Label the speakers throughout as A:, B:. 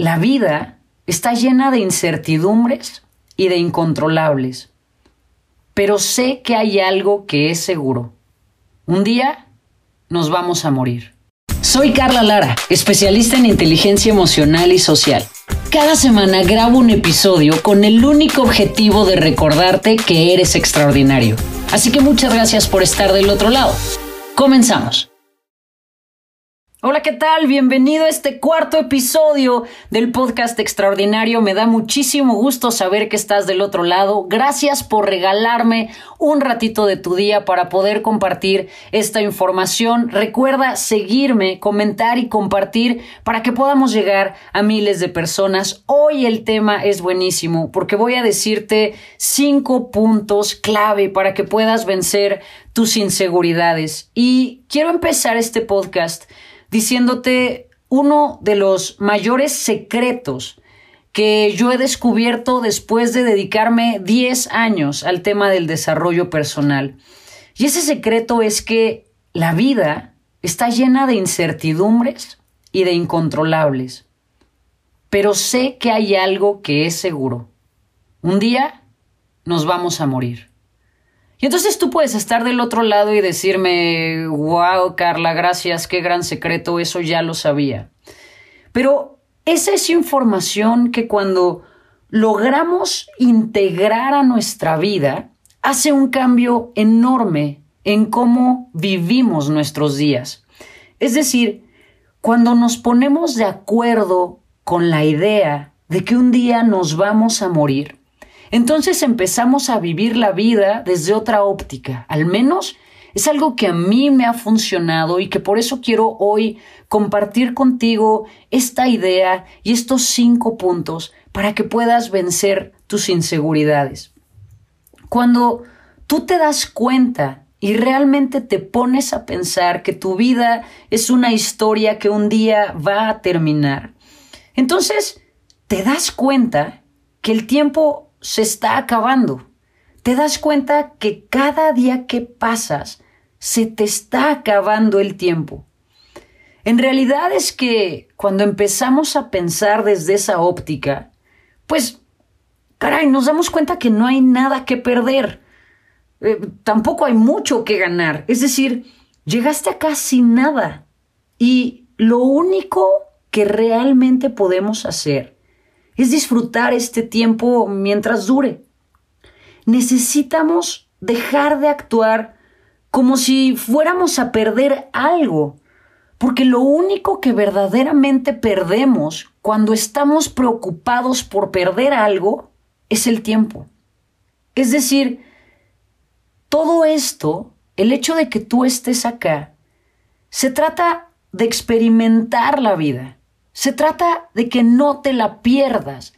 A: la vida está llena de incertidumbres y de incontrolables, pero sé que hay algo que es seguro. Un día nos vamos a morir. Soy Carla Lara, especialista en inteligencia emocional y social. Cada semana grabo un episodio con el único objetivo de recordarte que eres extraordinario. Así que muchas gracias por estar del otro lado. Comenzamos. Hola, ¿qué tal? Bienvenido a este cuarto episodio del podcast extraordinario. Me da muchísimo gusto saber que estás del otro lado. Gracias por regalarme un ratito de tu día para poder compartir esta información. Recuerda seguirme, comentar y compartir para que podamos llegar a miles de personas. Hoy el tema es buenísimo porque voy a decirte cinco puntos clave para que puedas vencer tus inseguridades. Y quiero empezar este podcast diciéndote uno de los mayores secretos que yo he descubierto después de dedicarme 10 años al tema del desarrollo personal. Y ese secreto es que la vida está llena de incertidumbres y de incontrolables. Pero sé que hay algo que es seguro. Un día nos vamos a morir. Y entonces tú puedes estar del otro lado y decirme, wow, Carla, gracias, qué gran secreto, eso ya lo sabía. Pero esa es información que cuando logramos integrar a nuestra vida, hace un cambio enorme en cómo vivimos nuestros días. Es decir, cuando nos ponemos de acuerdo con la idea de que un día nos vamos a morir, entonces empezamos a vivir la vida desde otra óptica, al menos es algo que a mí me ha funcionado y que por eso quiero hoy compartir contigo esta idea y estos cinco puntos para que puedas vencer tus inseguridades. Cuando tú te das cuenta y realmente te pones a pensar que tu vida es una historia que un día va a terminar, entonces te das cuenta que el tiempo se está acabando. Te das cuenta que cada día que pasas se te está acabando el tiempo. En realidad es que cuando empezamos a pensar desde esa óptica, pues, caray, nos damos cuenta que no hay nada que perder. Eh, tampoco hay mucho que ganar. Es decir, llegaste acá sin nada. Y lo único que realmente podemos hacer es disfrutar este tiempo mientras dure. Necesitamos dejar de actuar como si fuéramos a perder algo, porque lo único que verdaderamente perdemos cuando estamos preocupados por perder algo es el tiempo. Es decir, todo esto, el hecho de que tú estés acá, se trata de experimentar la vida. Se trata de que no te la pierdas.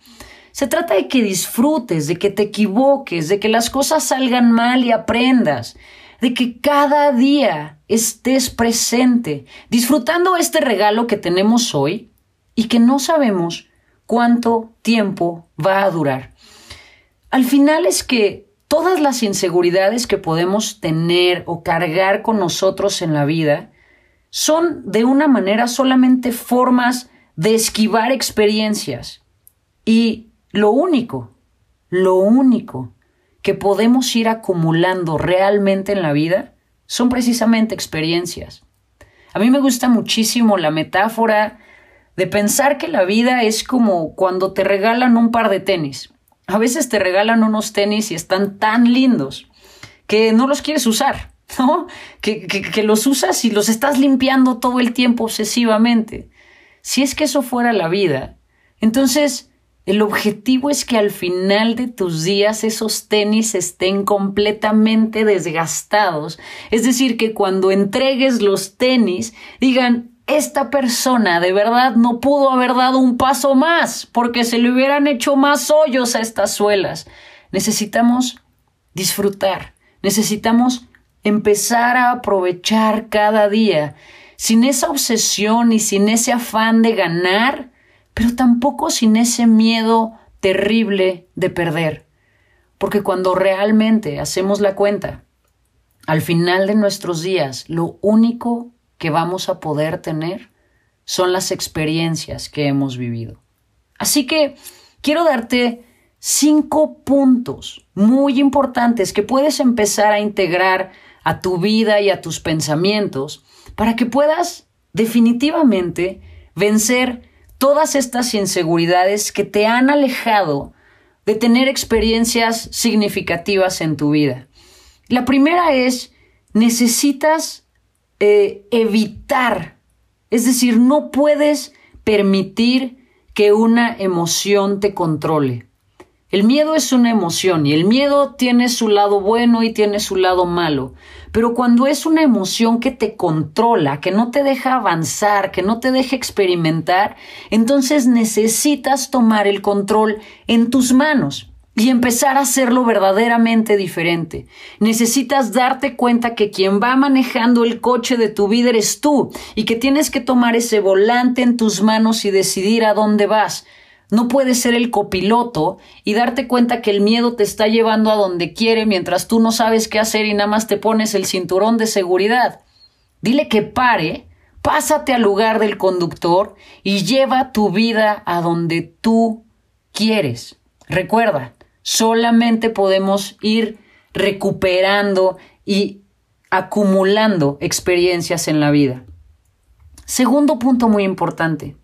A: Se trata de que disfrutes, de que te equivoques, de que las cosas salgan mal y aprendas, de que cada día estés presente, disfrutando este regalo que tenemos hoy y que no sabemos cuánto tiempo va a durar. Al final es que todas las inseguridades que podemos tener o cargar con nosotros en la vida son de una manera solamente formas de esquivar experiencias. Y lo único, lo único que podemos ir acumulando realmente en la vida son precisamente experiencias. A mí me gusta muchísimo la metáfora de pensar que la vida es como cuando te regalan un par de tenis. A veces te regalan unos tenis y están tan lindos que no los quieres usar, ¿no? Que, que, que los usas y los estás limpiando todo el tiempo obsesivamente. Si es que eso fuera la vida, entonces el objetivo es que al final de tus días esos tenis estén completamente desgastados. Es decir, que cuando entregues los tenis digan, esta persona de verdad no pudo haber dado un paso más porque se le hubieran hecho más hoyos a estas suelas. Necesitamos disfrutar, necesitamos empezar a aprovechar cada día sin esa obsesión y sin ese afán de ganar, pero tampoco sin ese miedo terrible de perder. Porque cuando realmente hacemos la cuenta, al final de nuestros días, lo único que vamos a poder tener son las experiencias que hemos vivido. Así que quiero darte cinco puntos muy importantes que puedes empezar a integrar a tu vida y a tus pensamientos para que puedas definitivamente vencer todas estas inseguridades que te han alejado de tener experiencias significativas en tu vida. La primera es, necesitas eh, evitar, es decir, no puedes permitir que una emoción te controle. El miedo es una emoción y el miedo tiene su lado bueno y tiene su lado malo. Pero cuando es una emoción que te controla, que no te deja avanzar, que no te deja experimentar, entonces necesitas tomar el control en tus manos y empezar a hacerlo verdaderamente diferente. Necesitas darte cuenta que quien va manejando el coche de tu vida eres tú y que tienes que tomar ese volante en tus manos y decidir a dónde vas. No puedes ser el copiloto y darte cuenta que el miedo te está llevando a donde quiere mientras tú no sabes qué hacer y nada más te pones el cinturón de seguridad. Dile que pare, pásate al lugar del conductor y lleva tu vida a donde tú quieres. Recuerda, solamente podemos ir recuperando y acumulando experiencias en la vida. Segundo punto muy importante.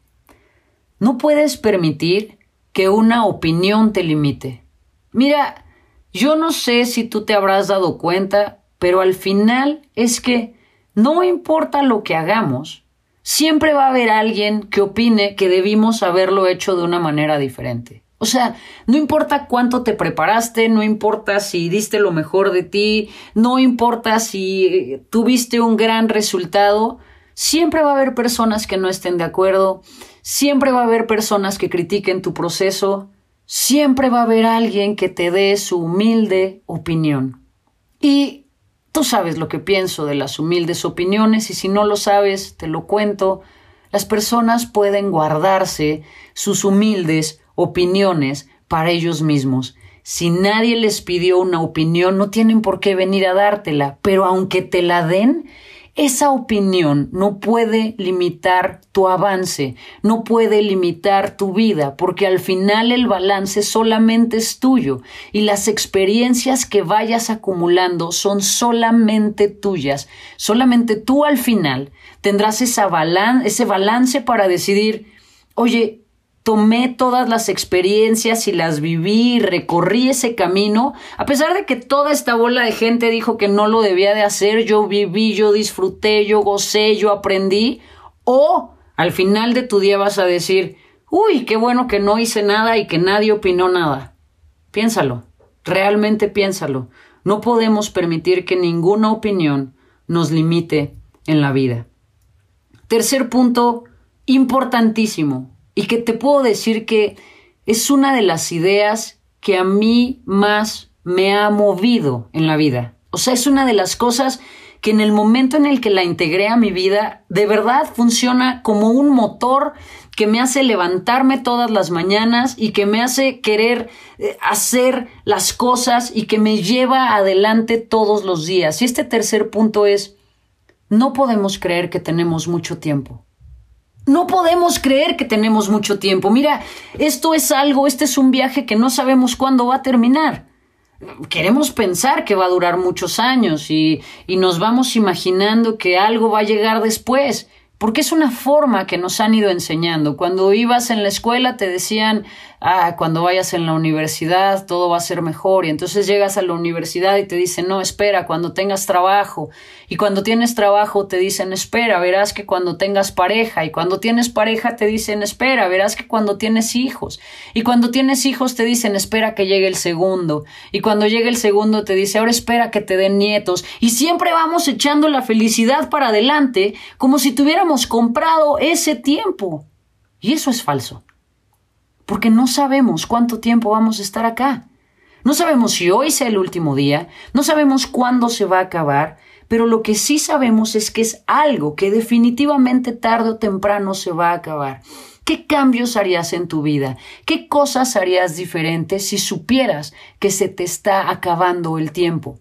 A: No puedes permitir que una opinión te limite. Mira, yo no sé si tú te habrás dado cuenta, pero al final es que no importa lo que hagamos, siempre va a haber alguien que opine que debimos haberlo hecho de una manera diferente. O sea, no importa cuánto te preparaste, no importa si diste lo mejor de ti, no importa si tuviste un gran resultado, siempre va a haber personas que no estén de acuerdo, Siempre va a haber personas que critiquen tu proceso, siempre va a haber alguien que te dé su humilde opinión. Y tú sabes lo que pienso de las humildes opiniones y si no lo sabes, te lo cuento. Las personas pueden guardarse sus humildes opiniones para ellos mismos. Si nadie les pidió una opinión, no tienen por qué venir a dártela, pero aunque te la den, esa opinión no puede limitar tu avance, no puede limitar tu vida, porque al final el balance solamente es tuyo y las experiencias que vayas acumulando son solamente tuyas. Solamente tú al final tendrás ese balance para decidir, oye, tomé todas las experiencias y las viví, recorrí ese camino, a pesar de que toda esta bola de gente dijo que no lo debía de hacer, yo viví, yo disfruté, yo gocé, yo aprendí, o al final de tu día vas a decir, uy, qué bueno que no hice nada y que nadie opinó nada. Piénsalo, realmente piénsalo. No podemos permitir que ninguna opinión nos limite en la vida. Tercer punto, importantísimo, y que te puedo decir que es una de las ideas que a mí más me ha movido en la vida. O sea, es una de las cosas que en el momento en el que la integré a mi vida, de verdad funciona como un motor que me hace levantarme todas las mañanas y que me hace querer eh, hacer las cosas y que me lleva adelante todos los días. Y este tercer punto es, no podemos creer que tenemos mucho tiempo. No podemos creer que tenemos mucho tiempo. Mira, esto es algo, este es un viaje que no sabemos cuándo va a terminar. Queremos pensar que va a durar muchos años y, y nos vamos imaginando que algo va a llegar después porque es una forma que nos han ido enseñando. Cuando ibas en la escuela te decían, ah, cuando vayas en la universidad todo va a ser mejor. Y entonces llegas a la universidad y te dicen, no, espera, cuando tengas trabajo y cuando tienes trabajo te dicen, espera, verás que cuando tengas pareja y cuando tienes pareja te dicen, espera, verás que cuando tienes hijos y cuando tienes hijos te dicen, espera que llegue el segundo y cuando llegue el segundo te dice, ahora espera que te den nietos y siempre vamos echando la felicidad para adelante como si tuviéramos comprado ese tiempo. Y eso es falso porque no sabemos cuánto tiempo vamos a estar acá. No sabemos si hoy sea el último día, no sabemos cuándo se va a acabar, pero lo que sí sabemos es que es algo que definitivamente tarde o temprano se va a acabar. ¿Qué cambios harías en tu vida? ¿Qué cosas harías diferentes si supieras que se te está acabando el tiempo?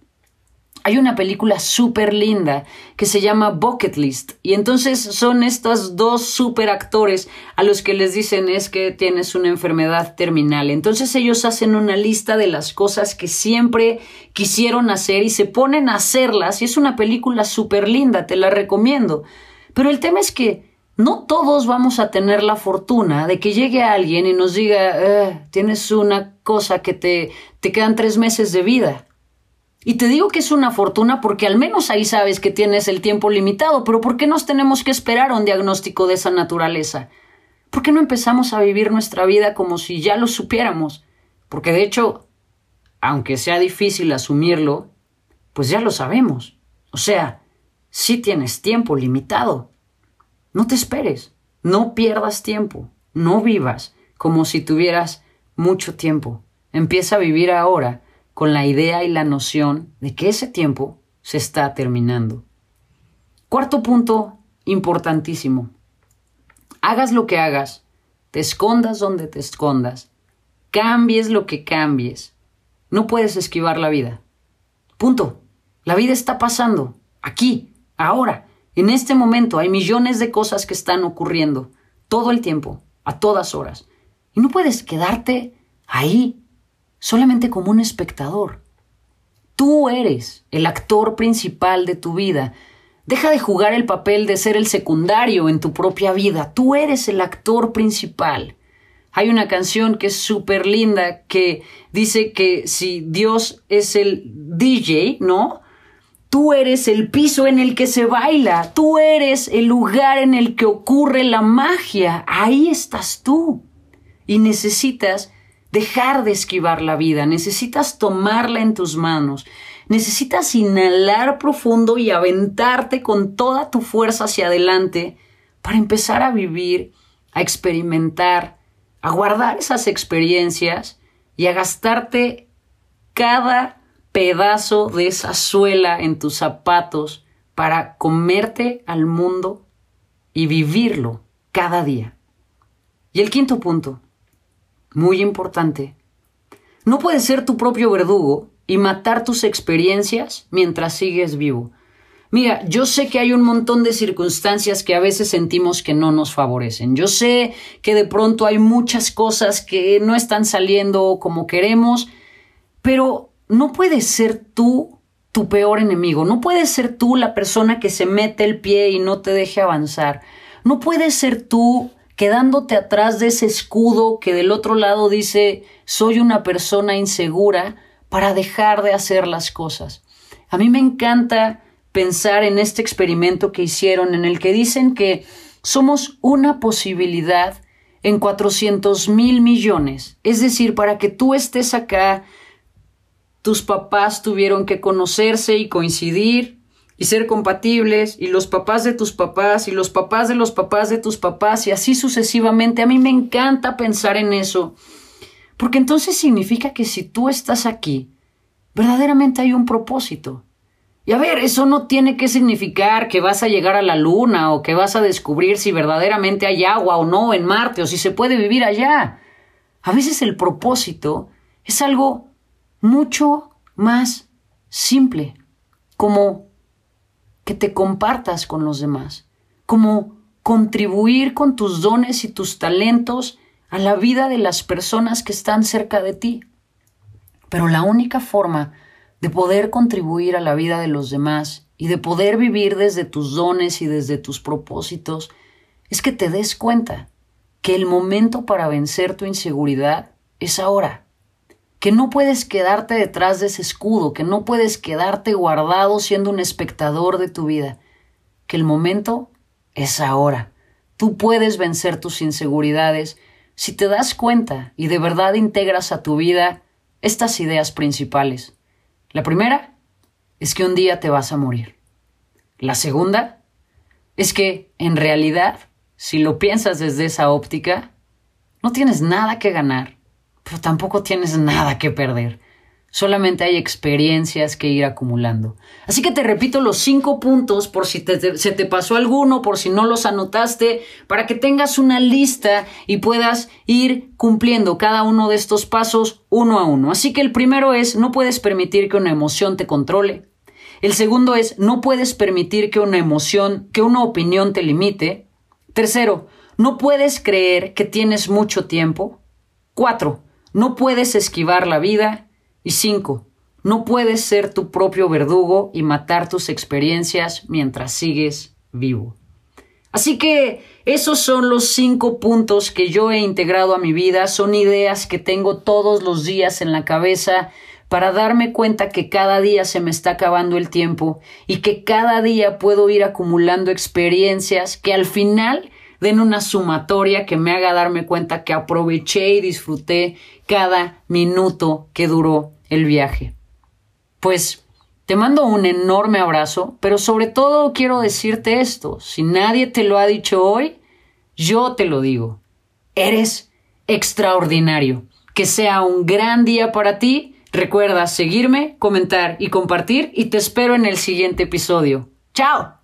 A: Hay una película súper linda que se llama Bucket List. Y entonces son estos dos súper actores a los que les dicen es que tienes una enfermedad terminal. Entonces ellos hacen una lista de las cosas que siempre quisieron hacer y se ponen a hacerlas. Y es una película súper linda, te la recomiendo. Pero el tema es que no todos vamos a tener la fortuna de que llegue alguien y nos diga, eh, tienes una cosa que te, te quedan tres meses de vida. Y te digo que es una fortuna porque al menos ahí sabes que tienes el tiempo limitado, pero ¿por qué nos tenemos que esperar a un diagnóstico de esa naturaleza? ¿Por qué no empezamos a vivir nuestra vida como si ya lo supiéramos? Porque de hecho, aunque sea difícil asumirlo, pues ya lo sabemos. O sea, sí tienes tiempo limitado. No te esperes, no pierdas tiempo, no vivas como si tuvieras mucho tiempo. Empieza a vivir ahora con la idea y la noción de que ese tiempo se está terminando. Cuarto punto importantísimo. Hagas lo que hagas, te escondas donde te escondas, cambies lo que cambies, no puedes esquivar la vida. Punto. La vida está pasando, aquí, ahora, en este momento hay millones de cosas que están ocurriendo, todo el tiempo, a todas horas. Y no puedes quedarte ahí solamente como un espectador. Tú eres el actor principal de tu vida. Deja de jugar el papel de ser el secundario en tu propia vida. Tú eres el actor principal. Hay una canción que es súper linda que dice que si Dios es el DJ, ¿no? Tú eres el piso en el que se baila, tú eres el lugar en el que ocurre la magia, ahí estás tú. Y necesitas dejar de esquivar la vida, necesitas tomarla en tus manos, necesitas inhalar profundo y aventarte con toda tu fuerza hacia adelante para empezar a vivir, a experimentar, a guardar esas experiencias y a gastarte cada pedazo de esa suela en tus zapatos para comerte al mundo y vivirlo cada día. Y el quinto punto, muy importante. No puedes ser tu propio verdugo y matar tus experiencias mientras sigues vivo. Mira, yo sé que hay un montón de circunstancias que a veces sentimos que no nos favorecen. Yo sé que de pronto hay muchas cosas que no están saliendo como queremos, pero no puedes ser tú tu peor enemigo. No puedes ser tú la persona que se mete el pie y no te deje avanzar. No puedes ser tú quedándote atrás de ese escudo que del otro lado dice soy una persona insegura para dejar de hacer las cosas. A mí me encanta pensar en este experimento que hicieron en el que dicen que somos una posibilidad en 400 mil millones. Es decir, para que tú estés acá, tus papás tuvieron que conocerse y coincidir, y ser compatibles, y los papás de tus papás, y los papás de los papás de tus papás, y así sucesivamente. A mí me encanta pensar en eso, porque entonces significa que si tú estás aquí, verdaderamente hay un propósito. Y a ver, eso no tiene que significar que vas a llegar a la luna o que vas a descubrir si verdaderamente hay agua o no en Marte o si se puede vivir allá. A veces el propósito es algo mucho más simple, como que te compartas con los demás, como contribuir con tus dones y tus talentos a la vida de las personas que están cerca de ti. Pero la única forma de poder contribuir a la vida de los demás y de poder vivir desde tus dones y desde tus propósitos es que te des cuenta que el momento para vencer tu inseguridad es ahora que no puedes quedarte detrás de ese escudo, que no puedes quedarte guardado siendo un espectador de tu vida, que el momento es ahora. Tú puedes vencer tus inseguridades si te das cuenta y de verdad integras a tu vida estas ideas principales. La primera es que un día te vas a morir. La segunda es que, en realidad, si lo piensas desde esa óptica, no tienes nada que ganar pero tampoco tienes nada que perder. Solamente hay experiencias que ir acumulando. Así que te repito los cinco puntos por si se te pasó alguno, por si no los anotaste, para que tengas una lista y puedas ir cumpliendo cada uno de estos pasos uno a uno. Así que el primero es, no puedes permitir que una emoción te controle. El segundo es, no puedes permitir que una emoción, que una opinión te limite. Tercero, no puedes creer que tienes mucho tiempo. Cuatro, no puedes esquivar la vida. Y cinco, no puedes ser tu propio verdugo y matar tus experiencias mientras sigues vivo. Así que esos son los cinco puntos que yo he integrado a mi vida, son ideas que tengo todos los días en la cabeza para darme cuenta que cada día se me está acabando el tiempo y que cada día puedo ir acumulando experiencias que al final den una sumatoria que me haga darme cuenta que aproveché y disfruté cada minuto que duró el viaje. Pues te mando un enorme abrazo, pero sobre todo quiero decirte esto, si nadie te lo ha dicho hoy, yo te lo digo. Eres extraordinario. Que sea un gran día para ti. Recuerda seguirme, comentar y compartir y te espero en el siguiente episodio. ¡Chao!